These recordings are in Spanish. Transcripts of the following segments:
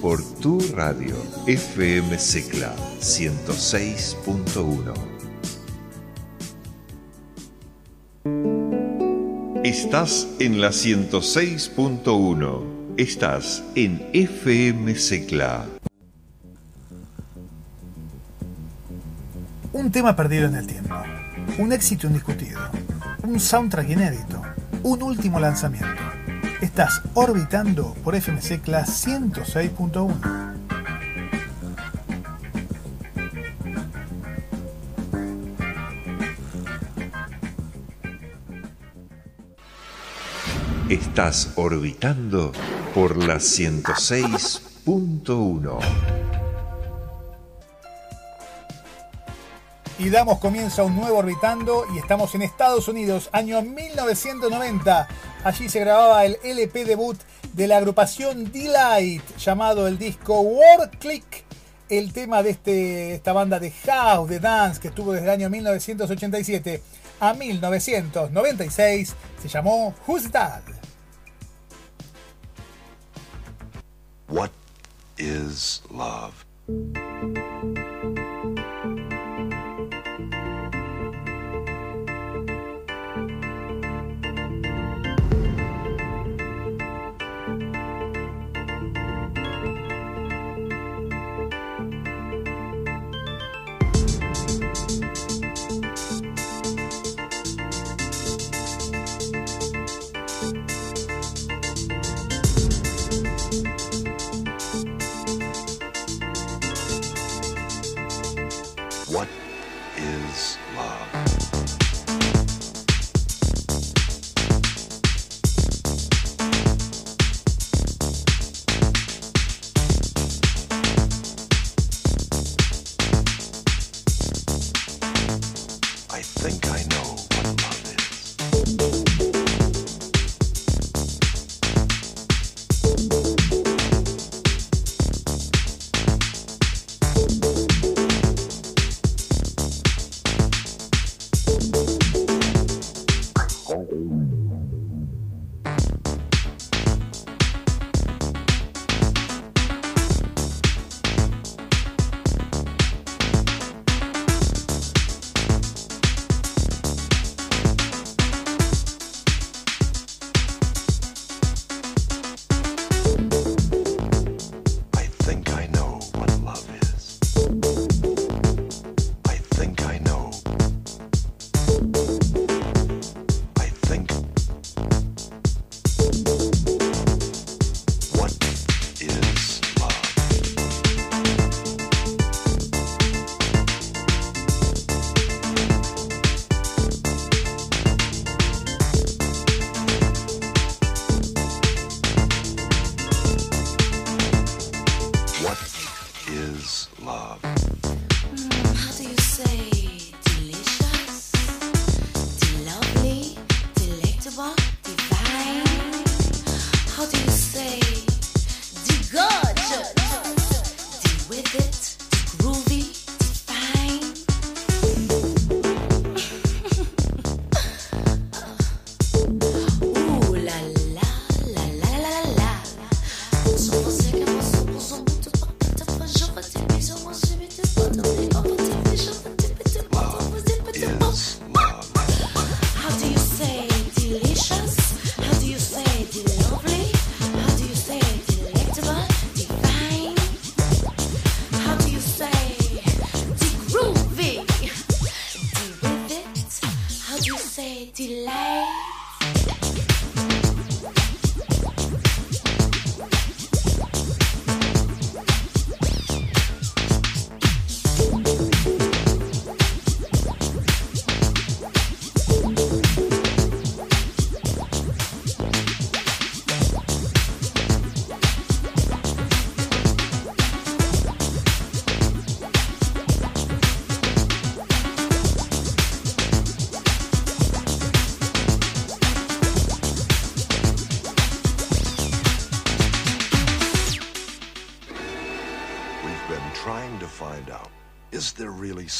por tu radio FM Secla 106.1. Estás en la 106.1. Estás en FM Secla. Un tema perdido en el tiempo. Un éxito indiscutido. Un soundtrack inédito. Un último lanzamiento Estás orbitando por FMC Class 106.1. Estás orbitando por la 106.1. Y damos comienzo a un nuevo Orbitando y estamos en Estados Unidos, año 1990. Allí se grababa el LP debut de la agrupación Delight, llamado el disco War Click, el tema de este, esta banda de house, de dance, que estuvo desde el año 1987 a 1996, se llamó Who's That? What is love?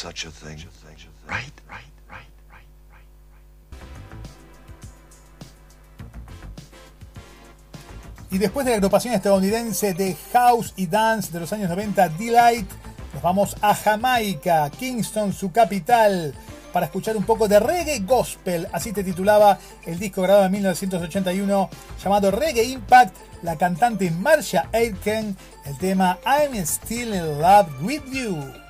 Such a thing? Right, right, right, right, right. Y después de la agrupación estadounidense de house y dance de los años 90, Delight, nos vamos a Jamaica, Kingston, su capital, para escuchar un poco de reggae gospel. Así te titulaba el disco grabado en 1981 llamado Reggae Impact. La cantante Marsha Aitken, el tema I'm Still in Love with You.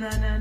na na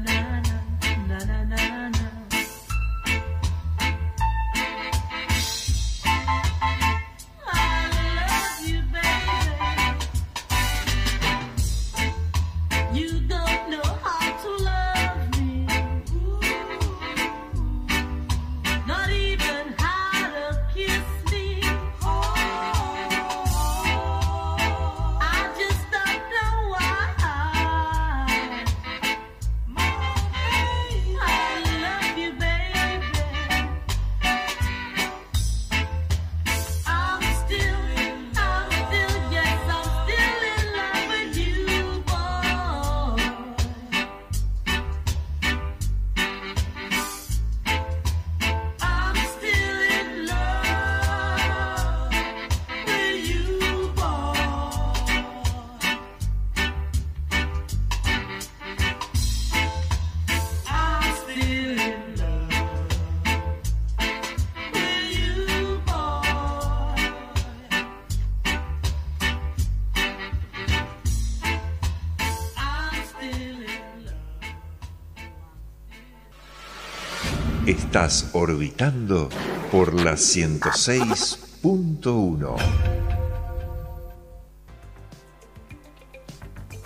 Orbitando por la 106.1.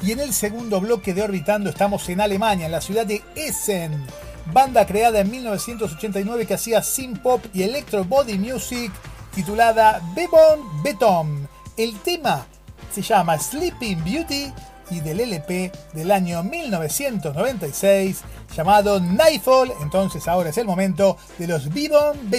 Y en el segundo bloque de Orbitando estamos en Alemania, en la ciudad de Essen, banda creada en 1989 que hacía synth pop y electro body music titulada Bebon Beton. El tema se llama Sleeping Beauty y del LP del año 1996 llamado Nightfall. Entonces ahora es el momento de los Vivon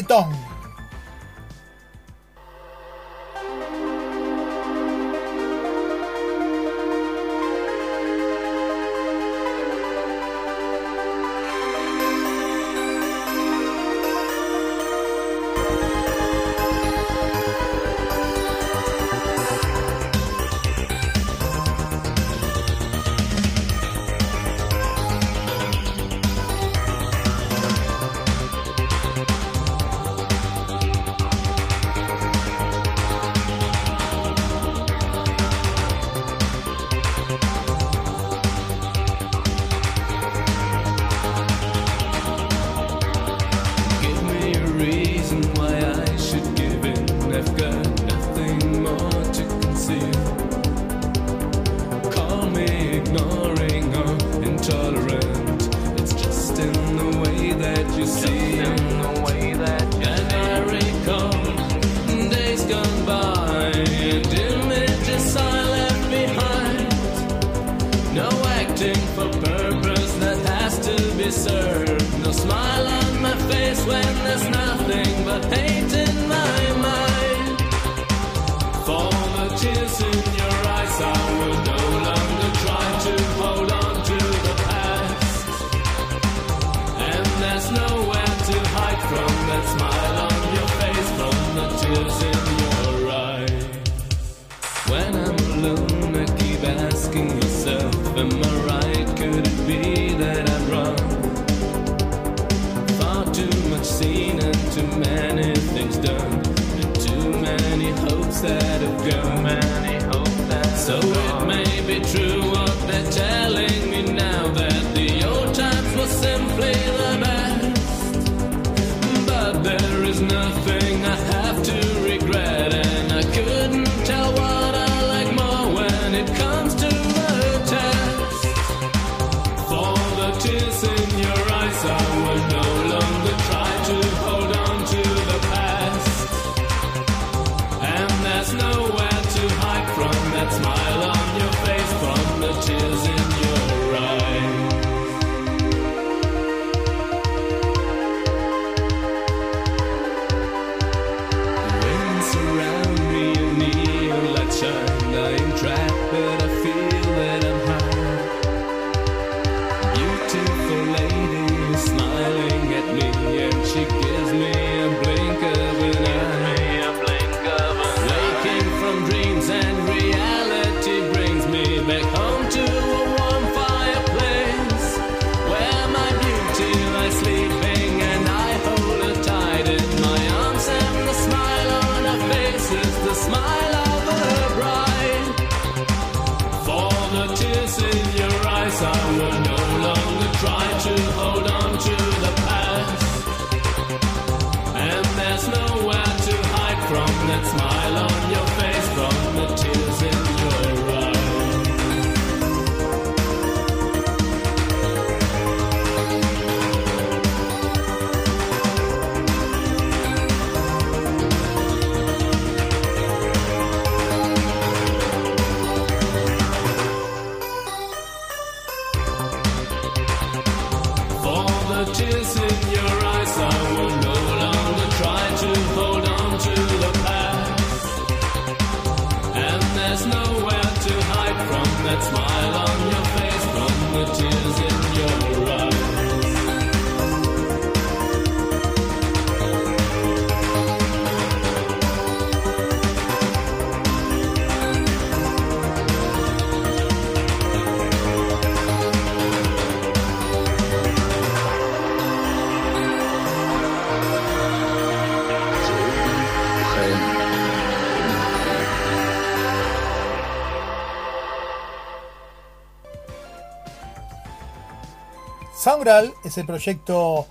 Es el proyecto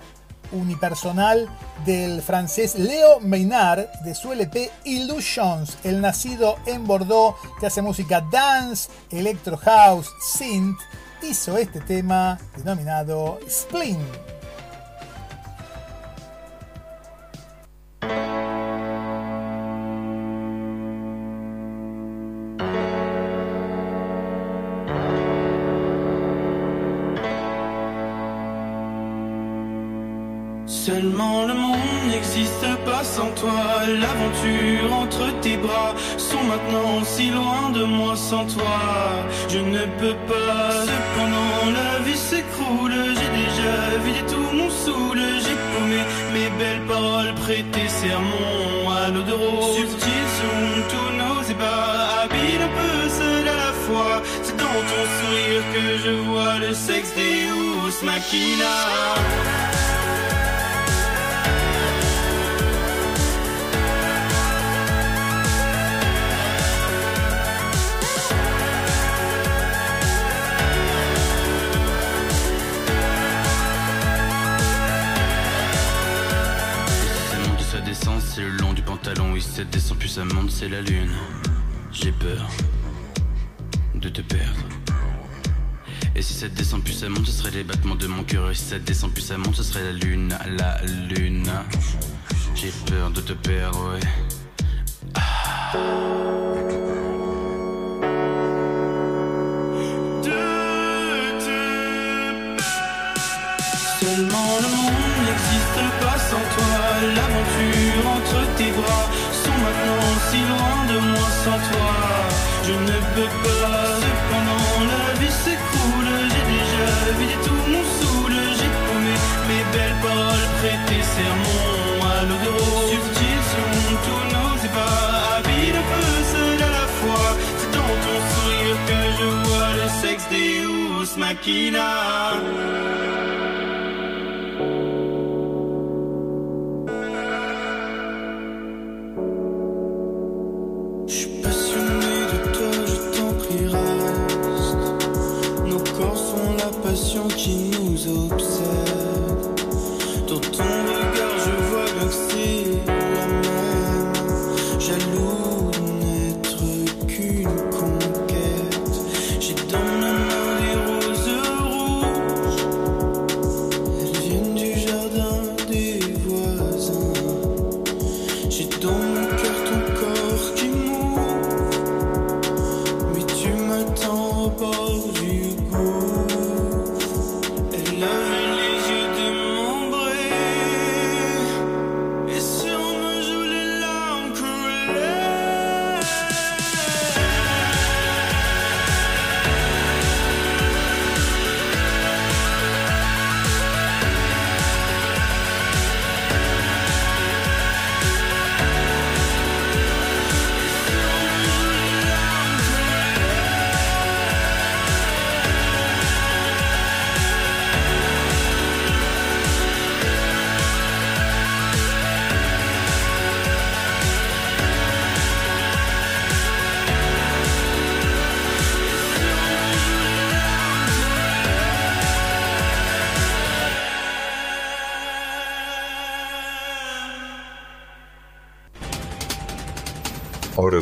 unipersonal del francés Leo Maynard de su LP Illusions, el nacido en Bordeaux que hace música dance, electro house, synth, hizo este tema denominado Spleen. sans toi, l'aventure entre tes bras sont maintenant si loin de moi sans toi. Je ne peux pas, cependant la vie s'écroule, j'ai déjà vidé tout mon saoul, j'ai paumé mes belles paroles, prêté sermon à l'eau de rose. Subtil sont tous nos ébats, habile un peu seul à la fois, c'est dans ton sourire que je vois le sexe des ours. ça descend, plus ça monte, c'est la lune. J'ai peur de te perdre. Et si ça descend, plus ça monte, ce serait les battements de mon cœur. Et si ça descend, plus ça monte, ce serait la lune, la lune. J'ai peur de te perdre, ouais. Ah. Seulement le monde n'existe pas sans toi, l'aventure entre tes bras maintenant si loin de moi sans toi. Je ne peux pas. Cependant la vie s'écoule. J'ai déjà vidé tout mon saoul. J'ai paumé mes belles paroles, prêté sermon à l'eau de rose. Subtil sont tous nos ébats. Habile un peu seul à la fois. C'est dans ton sourire que je vois le sexe Deus Machina. Corps sont la passion qui nous obsède.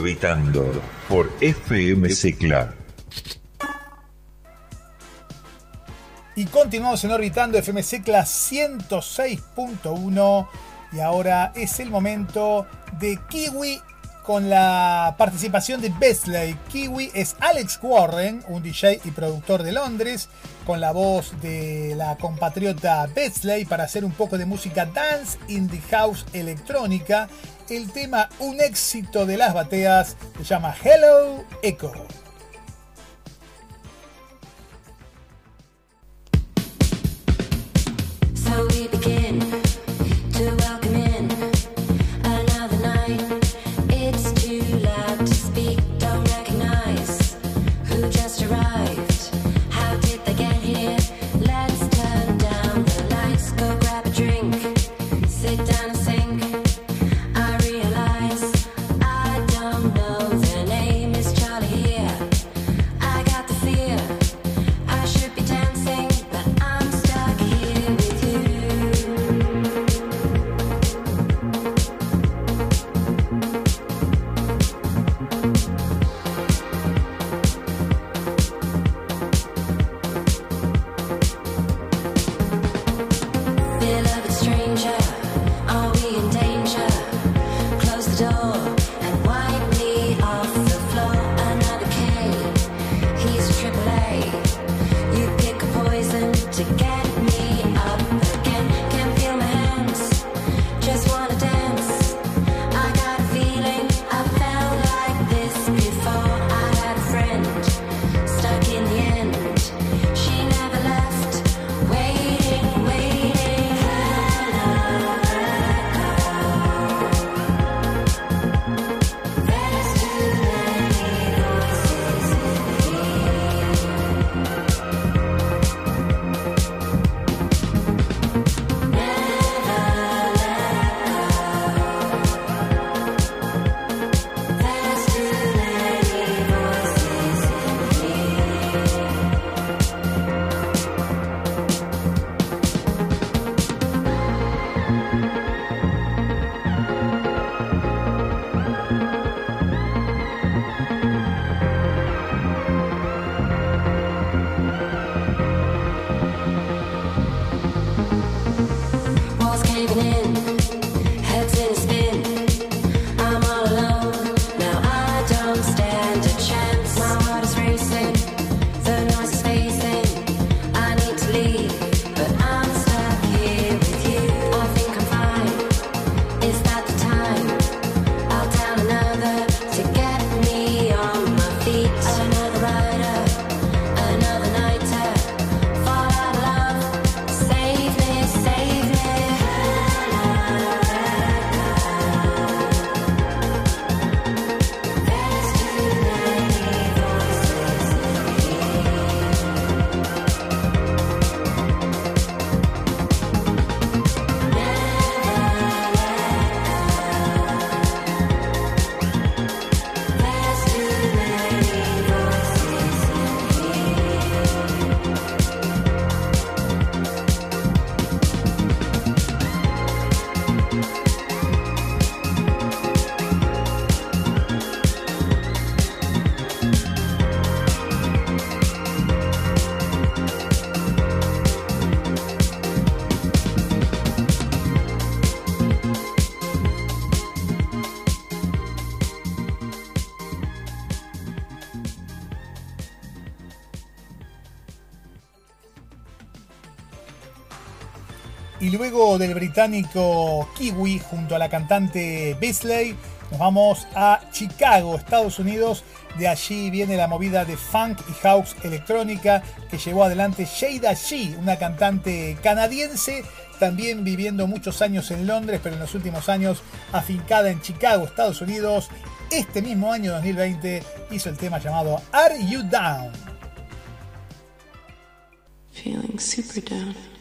Orbitando por FM Secla. Y continuamos en Orbitando FM Secla 106.1 y ahora es el momento de Kiwi con la participación de Besley. Kiwi es Alex Warren, un DJ y productor de Londres, con la voz de la compatriota Besley para hacer un poco de música dance, indie house, electrónica. El tema, un éxito de las bateas, se llama Hello Echo. Británico Kiwi junto a la cantante Beasley, nos vamos a Chicago, Estados Unidos. De allí viene la movida de funk y house electrónica que llevó adelante Shada G, una cantante canadiense, también viviendo muchos años en Londres, pero en los últimos años afincada en Chicago, Estados Unidos. Este mismo año 2020 hizo el tema llamado Are You Down? Feeling super down.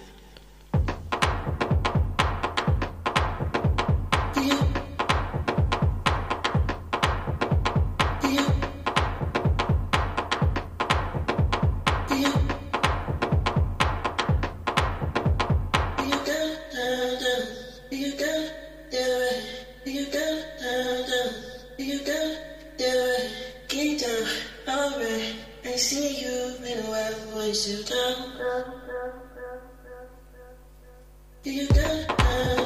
you down. You down?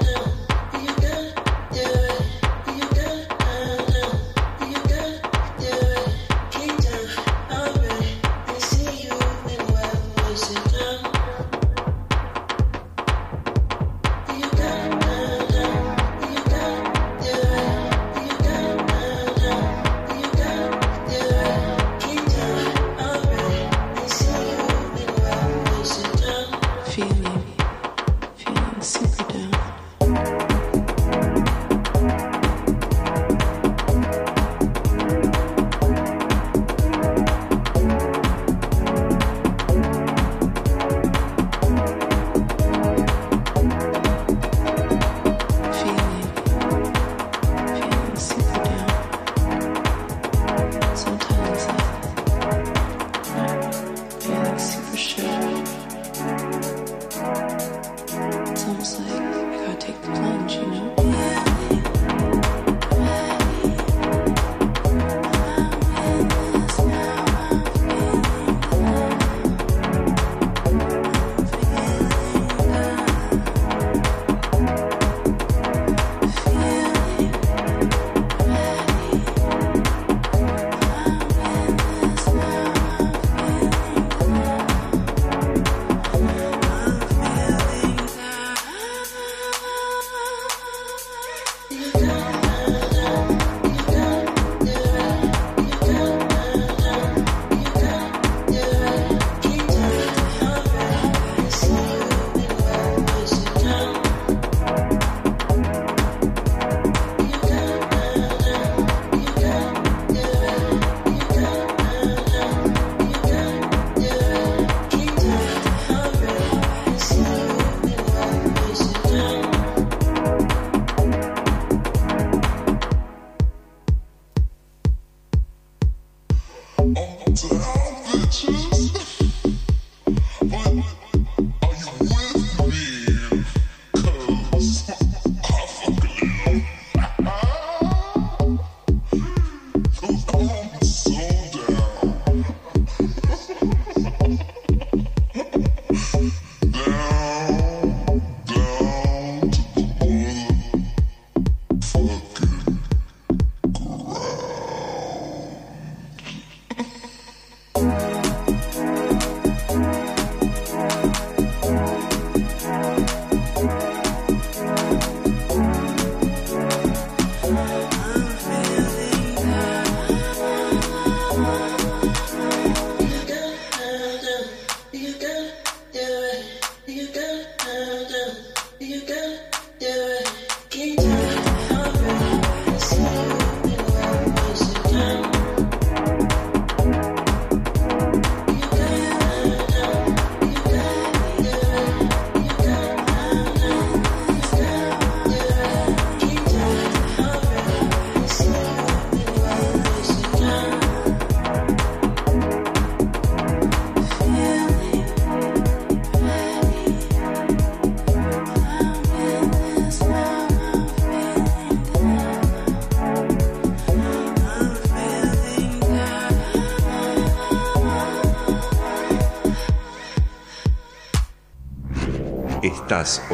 Estás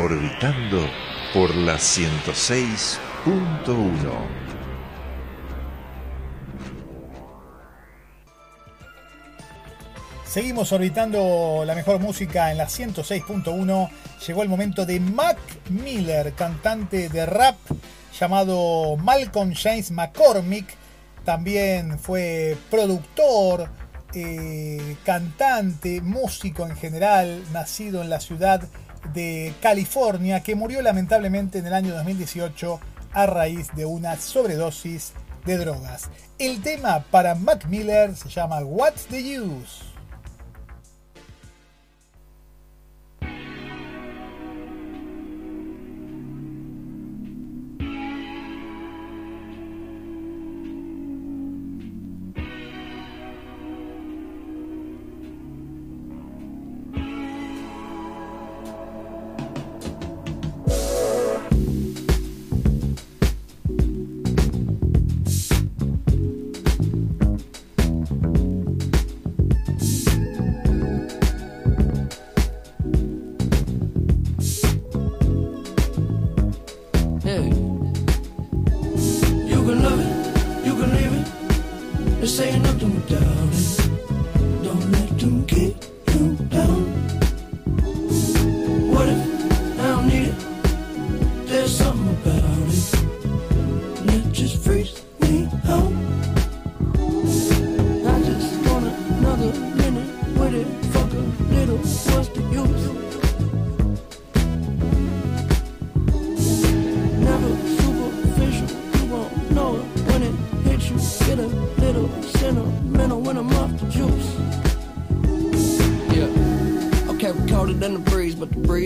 orbitando por la 106.1. Seguimos orbitando la mejor música en la 106.1. Llegó el momento de Mac Miller, cantante de rap llamado Malcolm James McCormick. También fue productor, eh, cantante, músico en general, nacido en la ciudad de California, que murió lamentablemente en el año 2018 a raíz de una sobredosis de drogas. El tema para Mac Miller se llama What's the Use?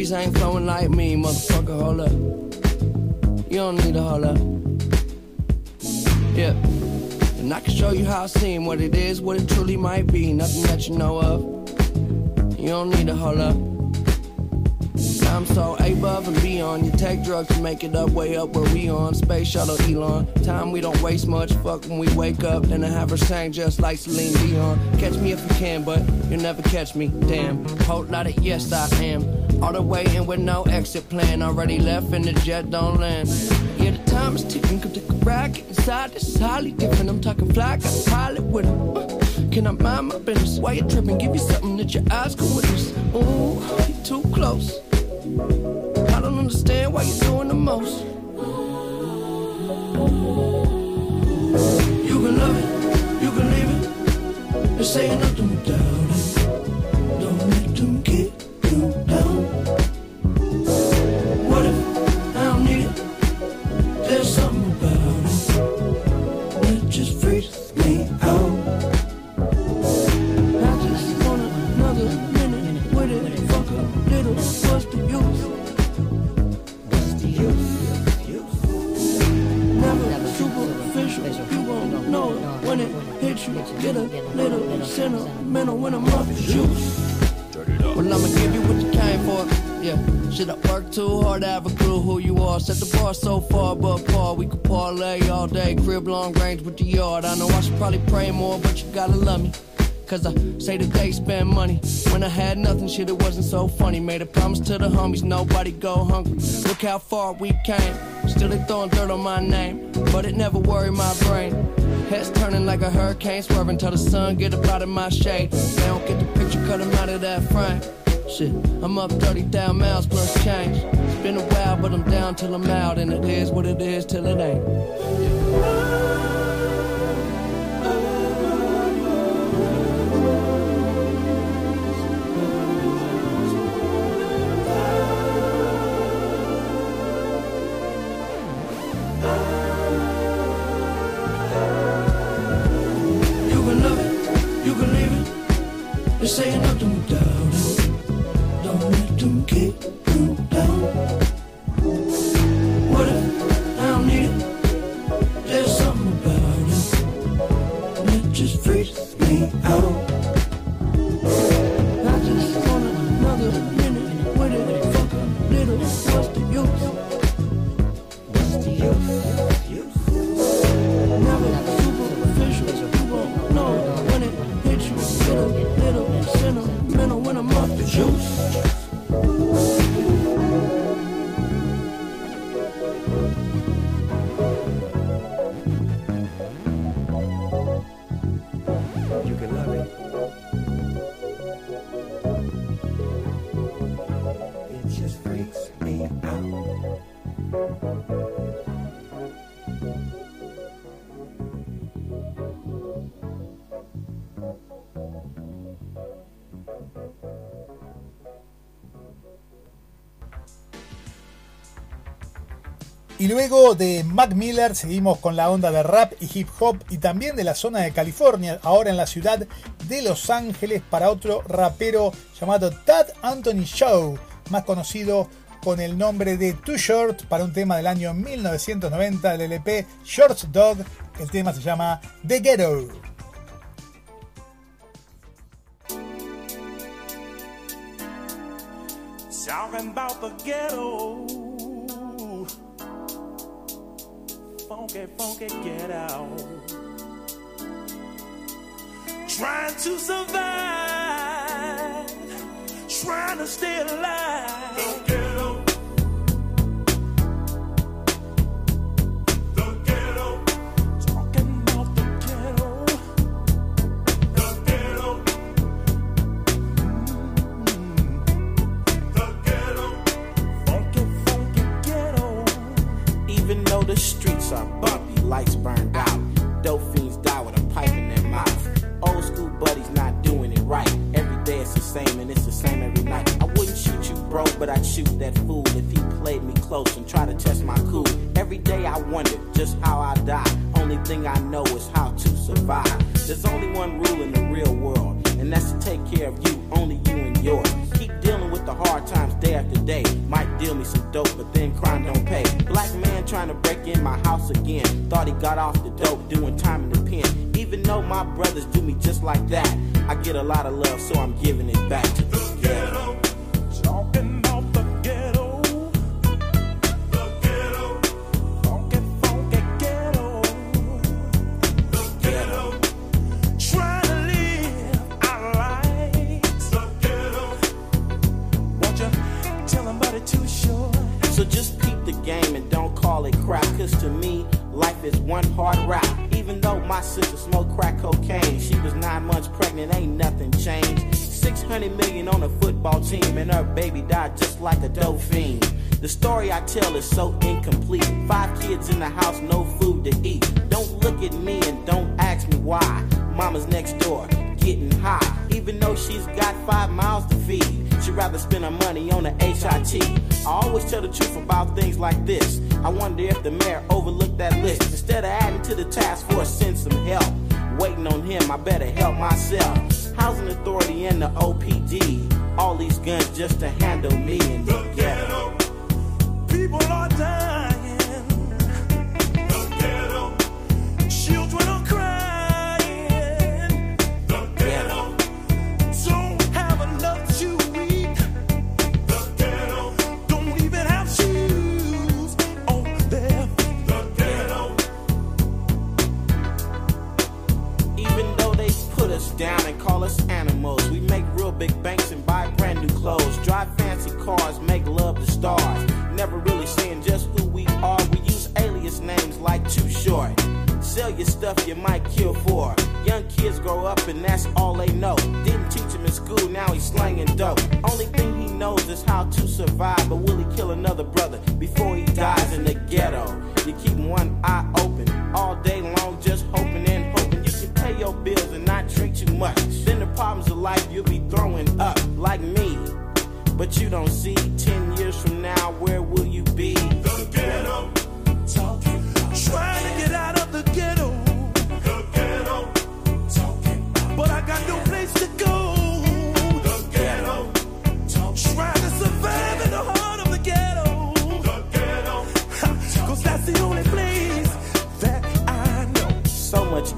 Breeze ain't flowing like me, motherfucker. Hold up. You don't need to hold up. Yeah. And I can show you how I seem, what it is, what it truly might be. Nothing that you know of. You don't need to hold up. I'm so above and beyond. You take drugs to make it up, way up where we on. Space shuttle Elon. Time we don't waste much. Fuck when we wake up. Then I have her sang just like Celine Dion. Catch me if you can, but you'll never catch me. Damn. Whole lot of yes, I am. All the way in with no exit plan. Already left and the jet don't land. Yeah, the time is ticking. Come take a. Get inside. Is highly different. I'm talking fly. Got a pilot with her. Uh, Can I mind my business? Why you tripping? Give you something that your eyes can witness. Ooh, you too close. I don't understand why you're doing the most. You can love it, you can leave it. This ain't nothing without pray more, but you gotta love me. Cause I say that they spend money. When I had nothing, shit, it wasn't so funny. Made a promise to the homies, nobody go hungry. Look how far we came. Still they throwing dirt on my name. But it never worried my brain. Heads turning like a hurricane, swerving till the sun get up out of my shade. They don't get the picture, cut 'em out of that frame. Shit, I'm up 30,000 miles plus change. It's been a while, but I'm down till I'm out. And it is what it is till it ain't. Y luego de Mac Miller seguimos con la onda de rap y hip hop y también de la zona de California, ahora en la ciudad de Los Ángeles para otro rapero llamado Tad Anthony Show, más conocido con el nombre de Too Short para un tema del año 1990 del LP Short Dog. El tema se llama The Ghetto. The ghetto. Funky, funky get out. Trying to survive. Trying to stay alive. Streets are bumpy, lights burned out. Dope fiends die with a pipe in their mouth. Old school buddies not doing it right. Every day it's the same and it's the same every night. I wouldn't shoot you, bro, but I'd shoot that fool if he played me close and tried to test my cool. Every day I wonder just how I die. Only thing I know is how to survive. There's only one rule in the real world, and that's to take care of you, only you and yours. Dealing with the hard times day after day. Might deal me some dope, but then crime don't pay. Black man trying to break in my house again. Thought he got off the dope, doing time in the pen. Even though my brothers do me just like that, I get a lot of love, so I'm giving it back to Tell is so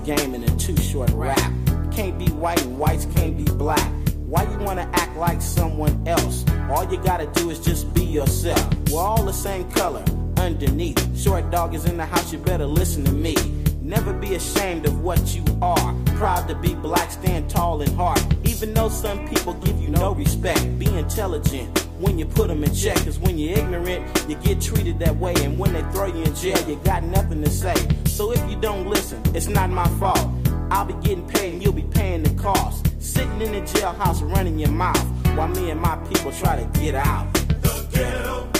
game in a too short rap. Can't be white and whites can't be black. Why you wanna act like someone else? All you gotta do is just be yourself. We're all the same color underneath. Short dog is in the house, you better listen to me. Never be ashamed of what you are. Proud to be black, stand tall and hard. Even though some people give you no respect, be intelligent when you put them in check. Cause when you're ignorant, you get treated that way. And when they throw you in jail, you got nothing to say. So if you don't listen, it's not my fault. I'll be getting paid and you'll be paying the cost. Sitting in the jailhouse running your mouth while me and my people try to get out. The ghetto.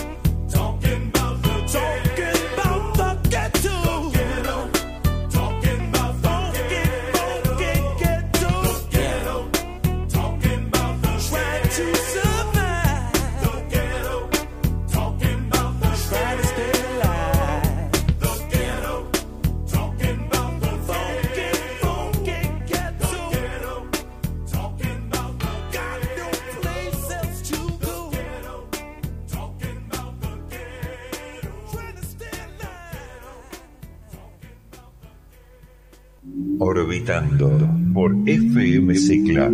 Por FM Cicla.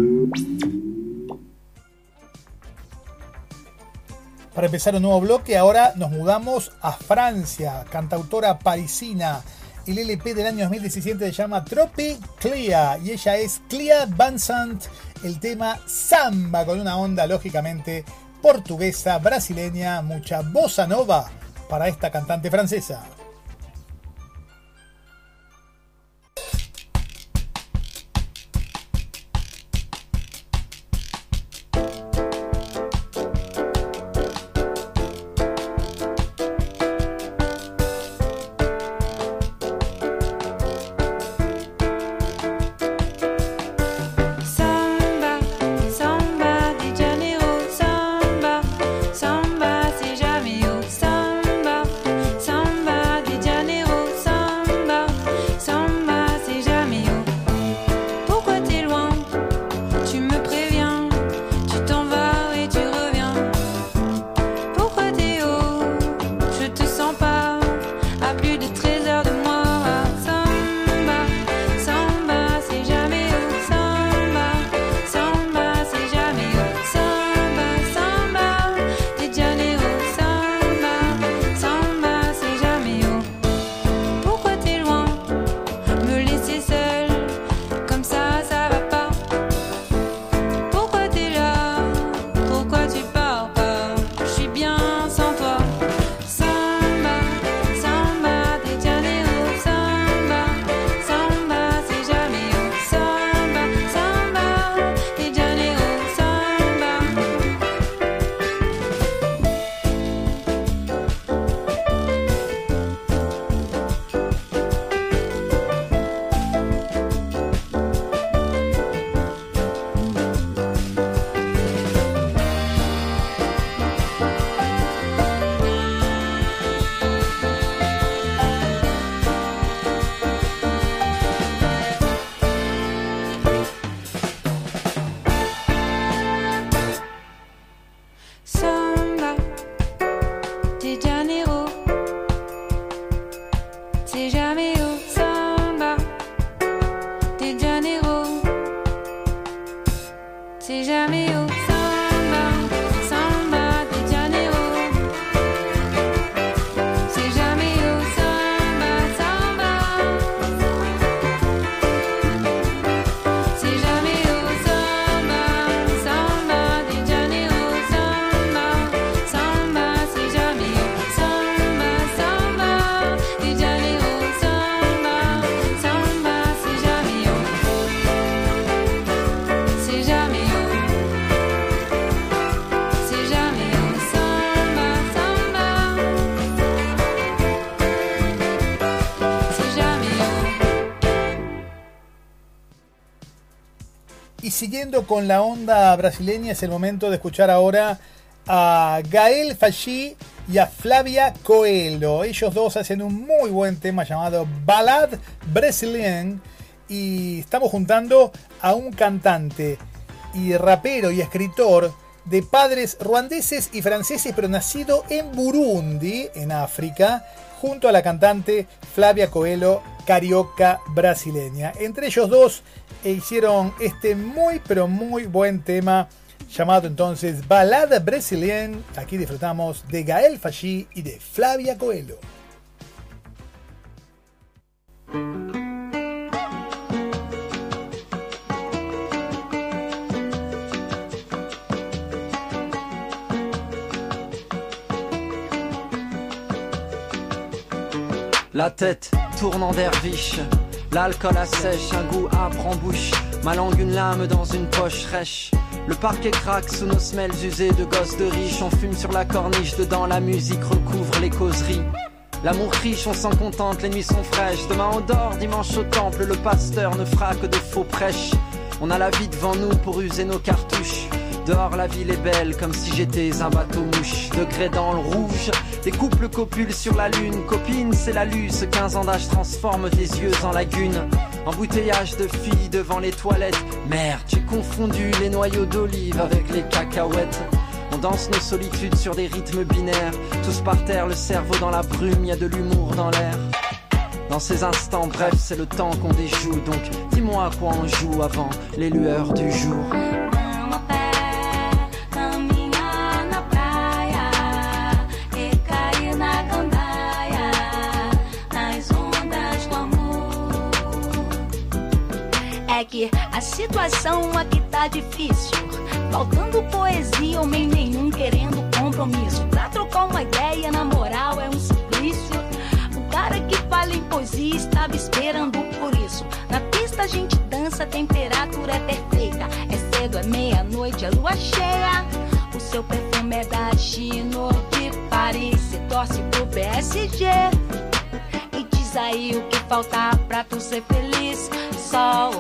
Para empezar un nuevo bloque, ahora nos mudamos a Francia, cantautora parisina. El LP del año 2017 se llama Trope Clea y ella es Clea Vincent. El tema Samba con una onda lógicamente portuguesa, brasileña, mucha bossa nova para esta cantante francesa. Con la onda brasileña, es el momento de escuchar ahora a Gael Fachi y a Flavia Coelho. Ellos dos hacen un muy buen tema llamado Ballad Brazilian y estamos juntando a un cantante y rapero y escritor de padres ruandeses y franceses, pero nacido en Burundi, en África, junto a la cantante Flavia Coelho, carioca brasileña. Entre ellos dos e hicieron este muy, pero muy buen tema llamado entonces Balada Brasilienne. Aquí disfrutamos de Gael Fachi y de Flavia Coelho. La tête tourne en derviche, l'alcool assèche, un goût âpre en bouche, ma langue une lame dans une poche rêche. Le parquet craque sous nos semelles usées de gosses de riches, on fume sur la corniche, dedans la musique recouvre les causeries. L'amour riche, on s'en contente, les nuits sont fraîches. Demain on dort, dimanche au temple, le pasteur ne fera que de faux prêches. On a la vie devant nous pour user nos cartouches. Dehors la ville est belle comme si j'étais un bateau mouche Degré dans le rouge, des couples copulent sur la lune Copine c'est la luce, 15 ans d'âge transforme tes yeux en lagune Embouteillage de filles devant les toilettes. Merde, j'ai confondu les noyaux d'olive avec les cacahuètes. On danse nos solitudes sur des rythmes binaires. Tous par terre, le cerveau dans la brume, y a de l'humour dans l'air. Dans ces instants, bref, c'est le temps qu'on déjoue. Donc dis-moi à quoi on joue avant les lueurs du jour. É que a situação aqui tá difícil. Faltando poesia, homem nenhum querendo compromisso. Pra trocar uma ideia, na moral, é um suplício. O cara que fala em poesia estava esperando por isso. Na pista a gente dança, a temperatura é perfeita. É cedo, é meia-noite, é lua cheia. O seu perfume é da Chino de Paris. Se torce pro PSG. Aí o que falta pra tu ser feliz. Sol,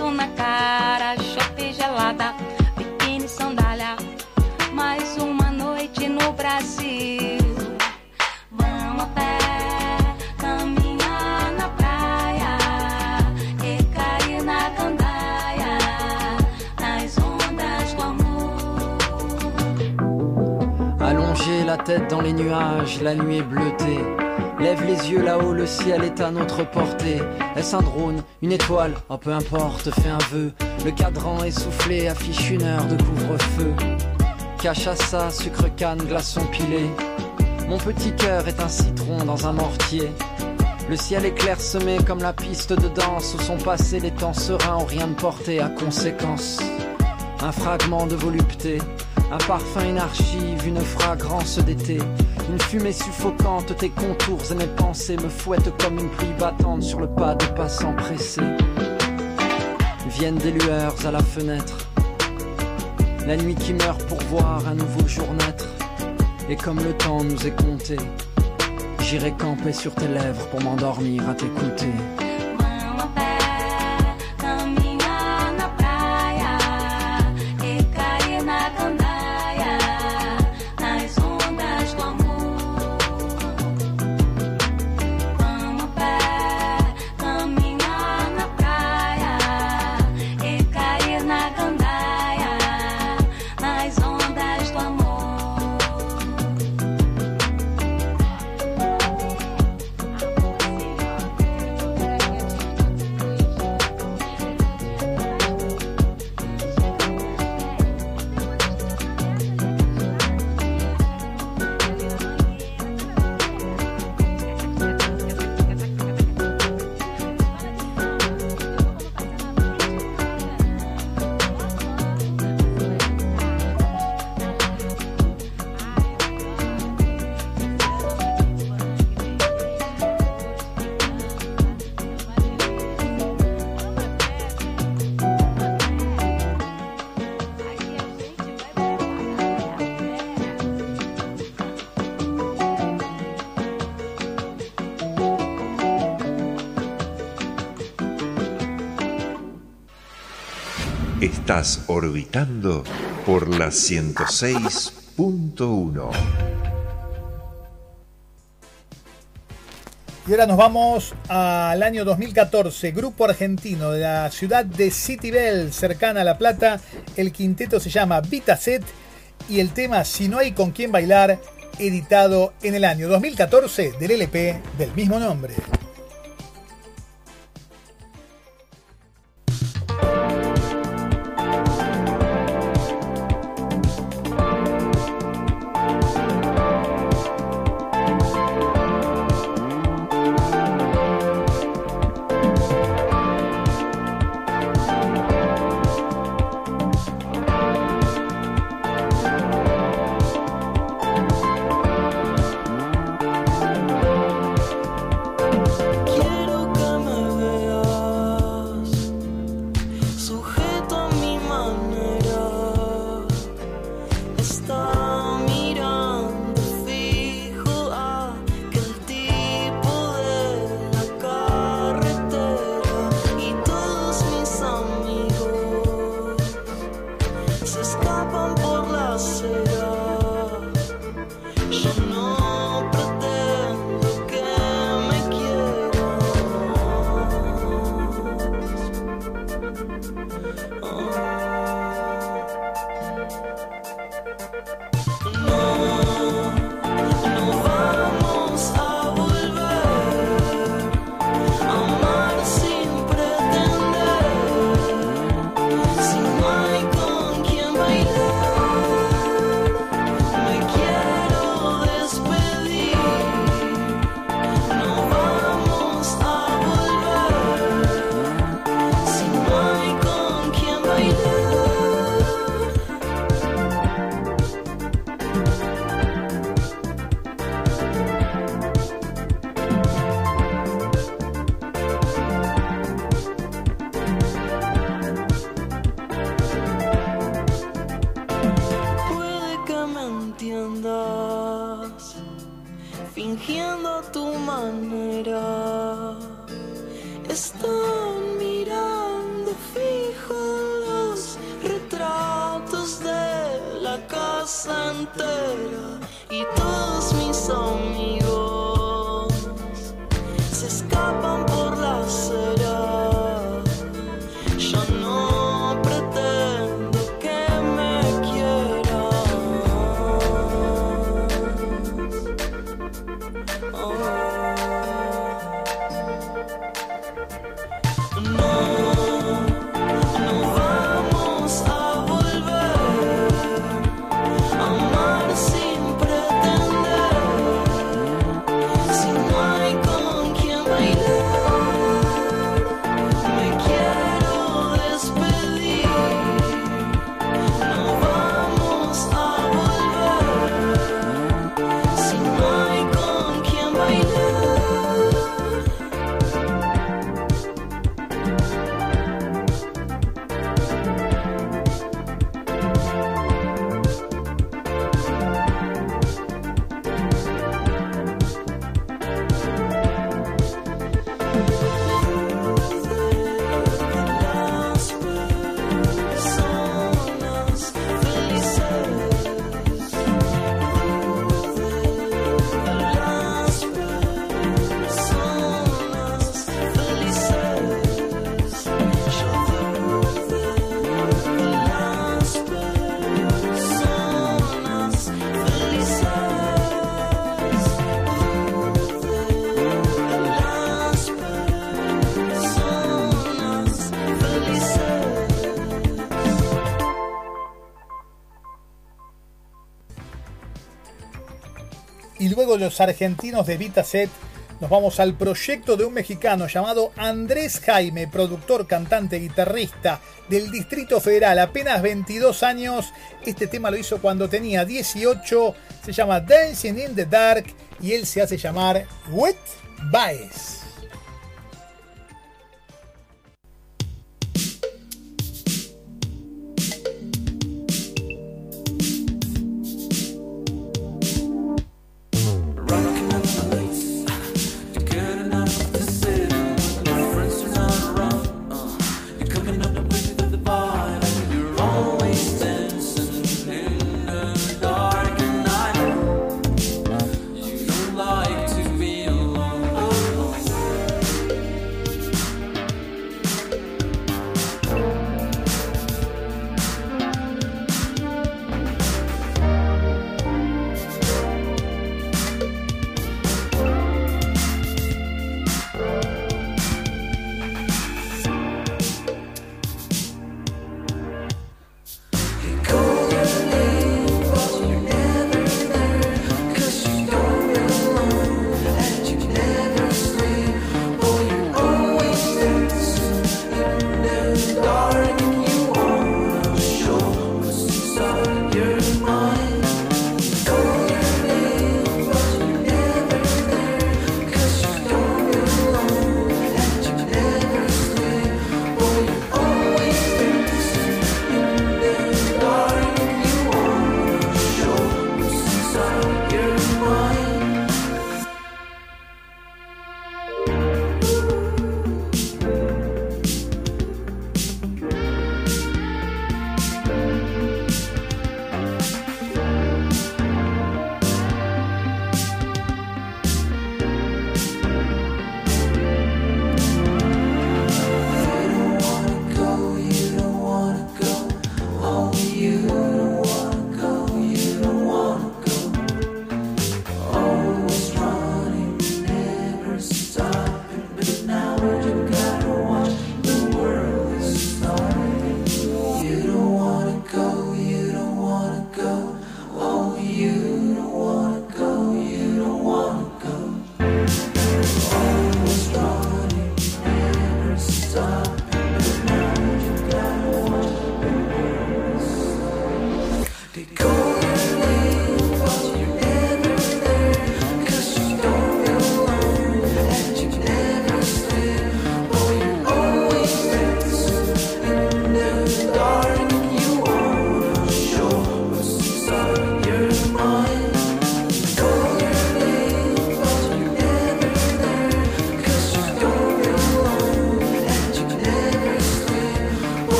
vento na cara, chope gelada, biquíni, sandália. Mais uma noite no Brasil. Vamos a pé, caminhar na praia e cair na gandaia, nas ondas do amor. Allonger la tête dans les nuages, la nuit est bleutée. Lève les yeux là-haut, le ciel est à notre portée. Est-ce un drone, une étoile? Oh peu importe, fais un vœu. Le cadran essoufflé affiche une heure de couvre-feu. Cachaça, sucre canne, glaçon pilé. Mon petit cœur est un citron dans un mortier. Le ciel est clairsemé comme la piste de danse où sont passés les temps sereins où rien ne portait à conséquence. Un fragment de volupté, un parfum, une archive, une fragrance d'été. Une fumée suffocante, tes contours et mes pensées me fouettent comme une pluie battante sur le pas de passants pressés. Viennent des lueurs à la fenêtre. La nuit qui meurt pour voir un nouveau jour naître. Et comme le temps nous est compté, j'irai camper sur tes lèvres pour m'endormir à t'écouter. Estás orbitando por la 106.1. Y ahora nos vamos al año 2014, grupo argentino de la ciudad de Citibel, cercana a La Plata. El quinteto se llama Vitaset y el tema Si no hay con quién bailar, editado en el año 2014 del LP del mismo nombre. los argentinos de Vitaset, nos vamos al proyecto de un mexicano llamado Andrés Jaime, productor, cantante, guitarrista del Distrito Federal, apenas 22 años. Este tema lo hizo cuando tenía 18, se llama Dancing in the Dark y él se hace llamar Wet Baez.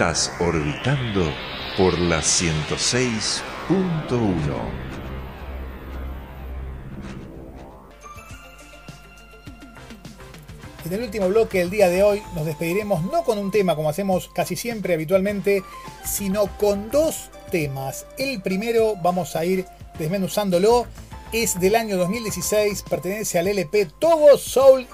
Estás orbitando por la 106.1. En el último bloque del día de hoy nos despediremos no con un tema como hacemos casi siempre habitualmente, sino con dos temas. El primero vamos a ir desmenuzándolo, es del año 2016, pertenece al LP Togo Soul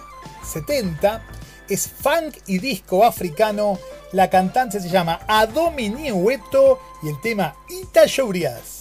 70, es funk y disco africano, la cantante se llama Adomini Hueto y el tema Ita Shourias.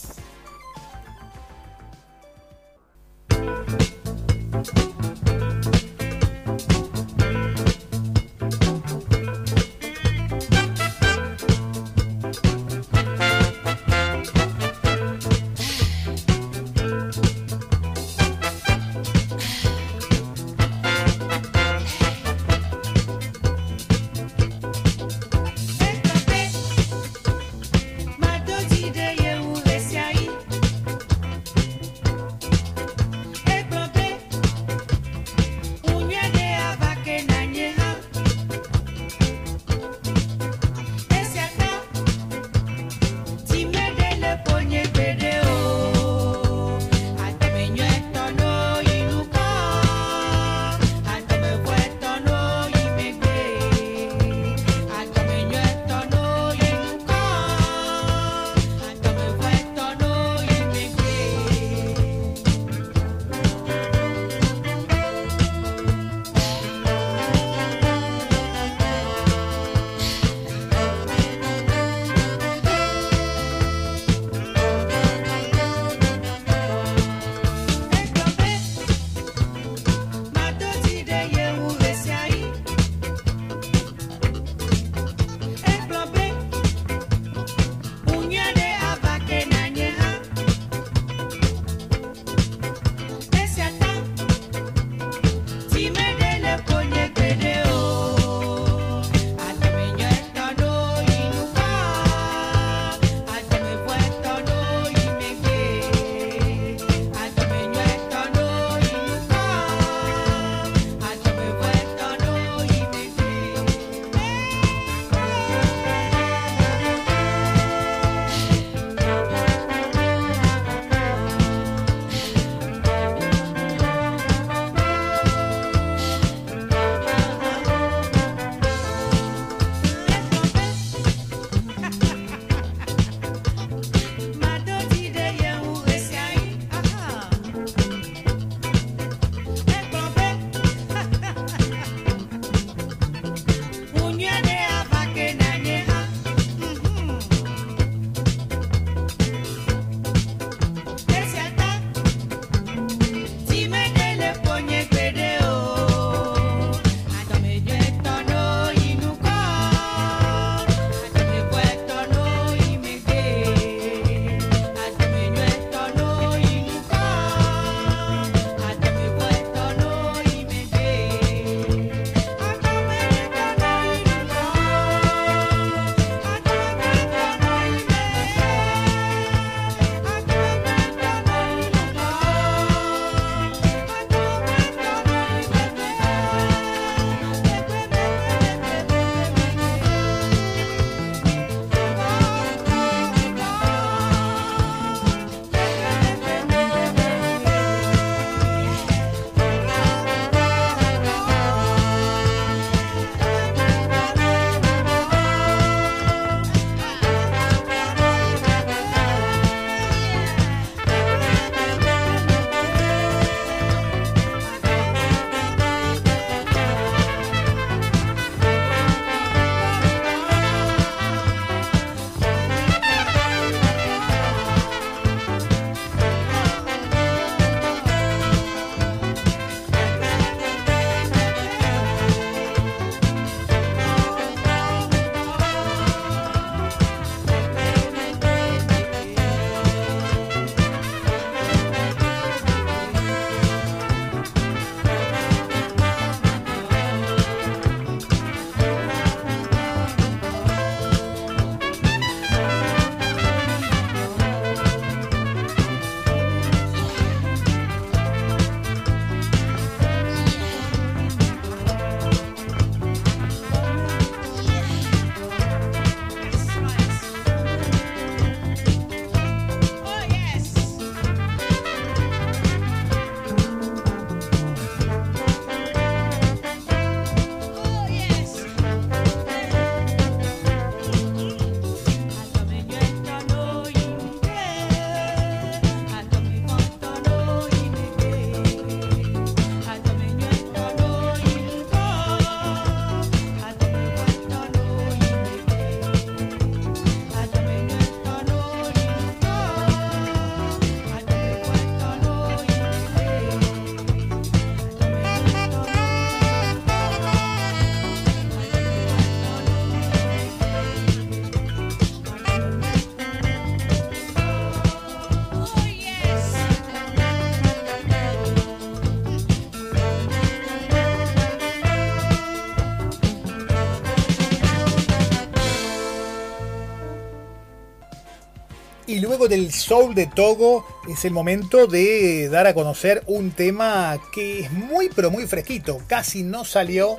Luego del soul de Togo es el momento de dar a conocer un tema que es muy pero muy fresquito, casi no salió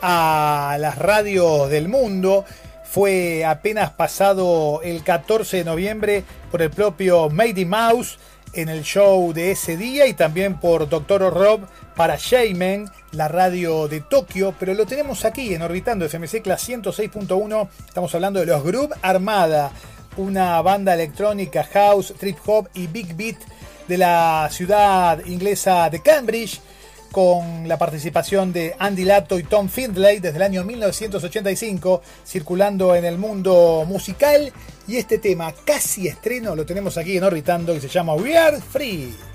a las radios del mundo, fue apenas pasado el 14 de noviembre por el propio Mady Mouse en el show de ese día y también por Dr. Rob para Shaman, la radio de Tokio, pero lo tenemos aquí en Orbitando FMC Class 106.1, estamos hablando de los Groove Armada, una banda electrónica, house, trip hop y big beat de la ciudad inglesa de Cambridge, con la participación de Andy Lato y Tom Findlay desde el año 1985, circulando en el mundo musical. Y este tema, casi estreno, lo tenemos aquí en Orbitando y se llama We Are Free.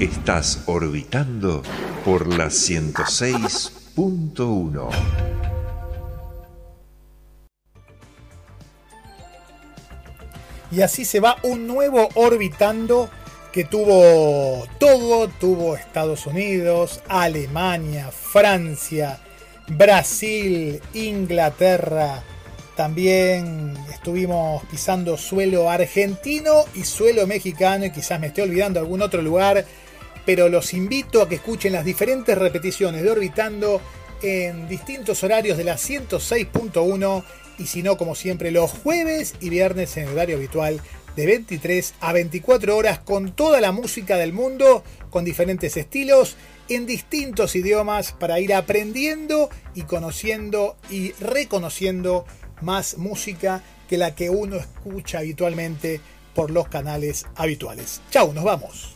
Estás orbitando por la 106.1. Y así se va un nuevo orbitando que tuvo todo, tuvo Estados Unidos, Alemania, Francia, Brasil, Inglaterra. También estuvimos pisando suelo argentino y suelo mexicano y quizás me esté olvidando algún otro lugar, pero los invito a que escuchen las diferentes repeticiones de Orbitando en distintos horarios de la 106.1 y si no, como siempre, los jueves y viernes en el horario habitual de 23 a 24 horas con toda la música del mundo, con diferentes estilos, en distintos idiomas, para ir aprendiendo y conociendo y reconociendo más música que la que uno escucha habitualmente por los canales habituales. Chau, nos vamos.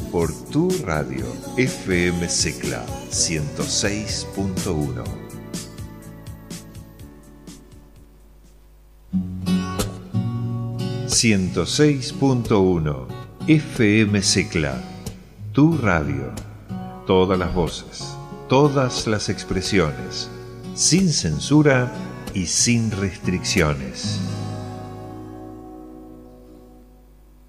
por tu radio FM Secla 106.1. ...106.1... FM Secla... Tu radio... Todas las voces... Todas las expresiones... Sin censura y sin restricciones.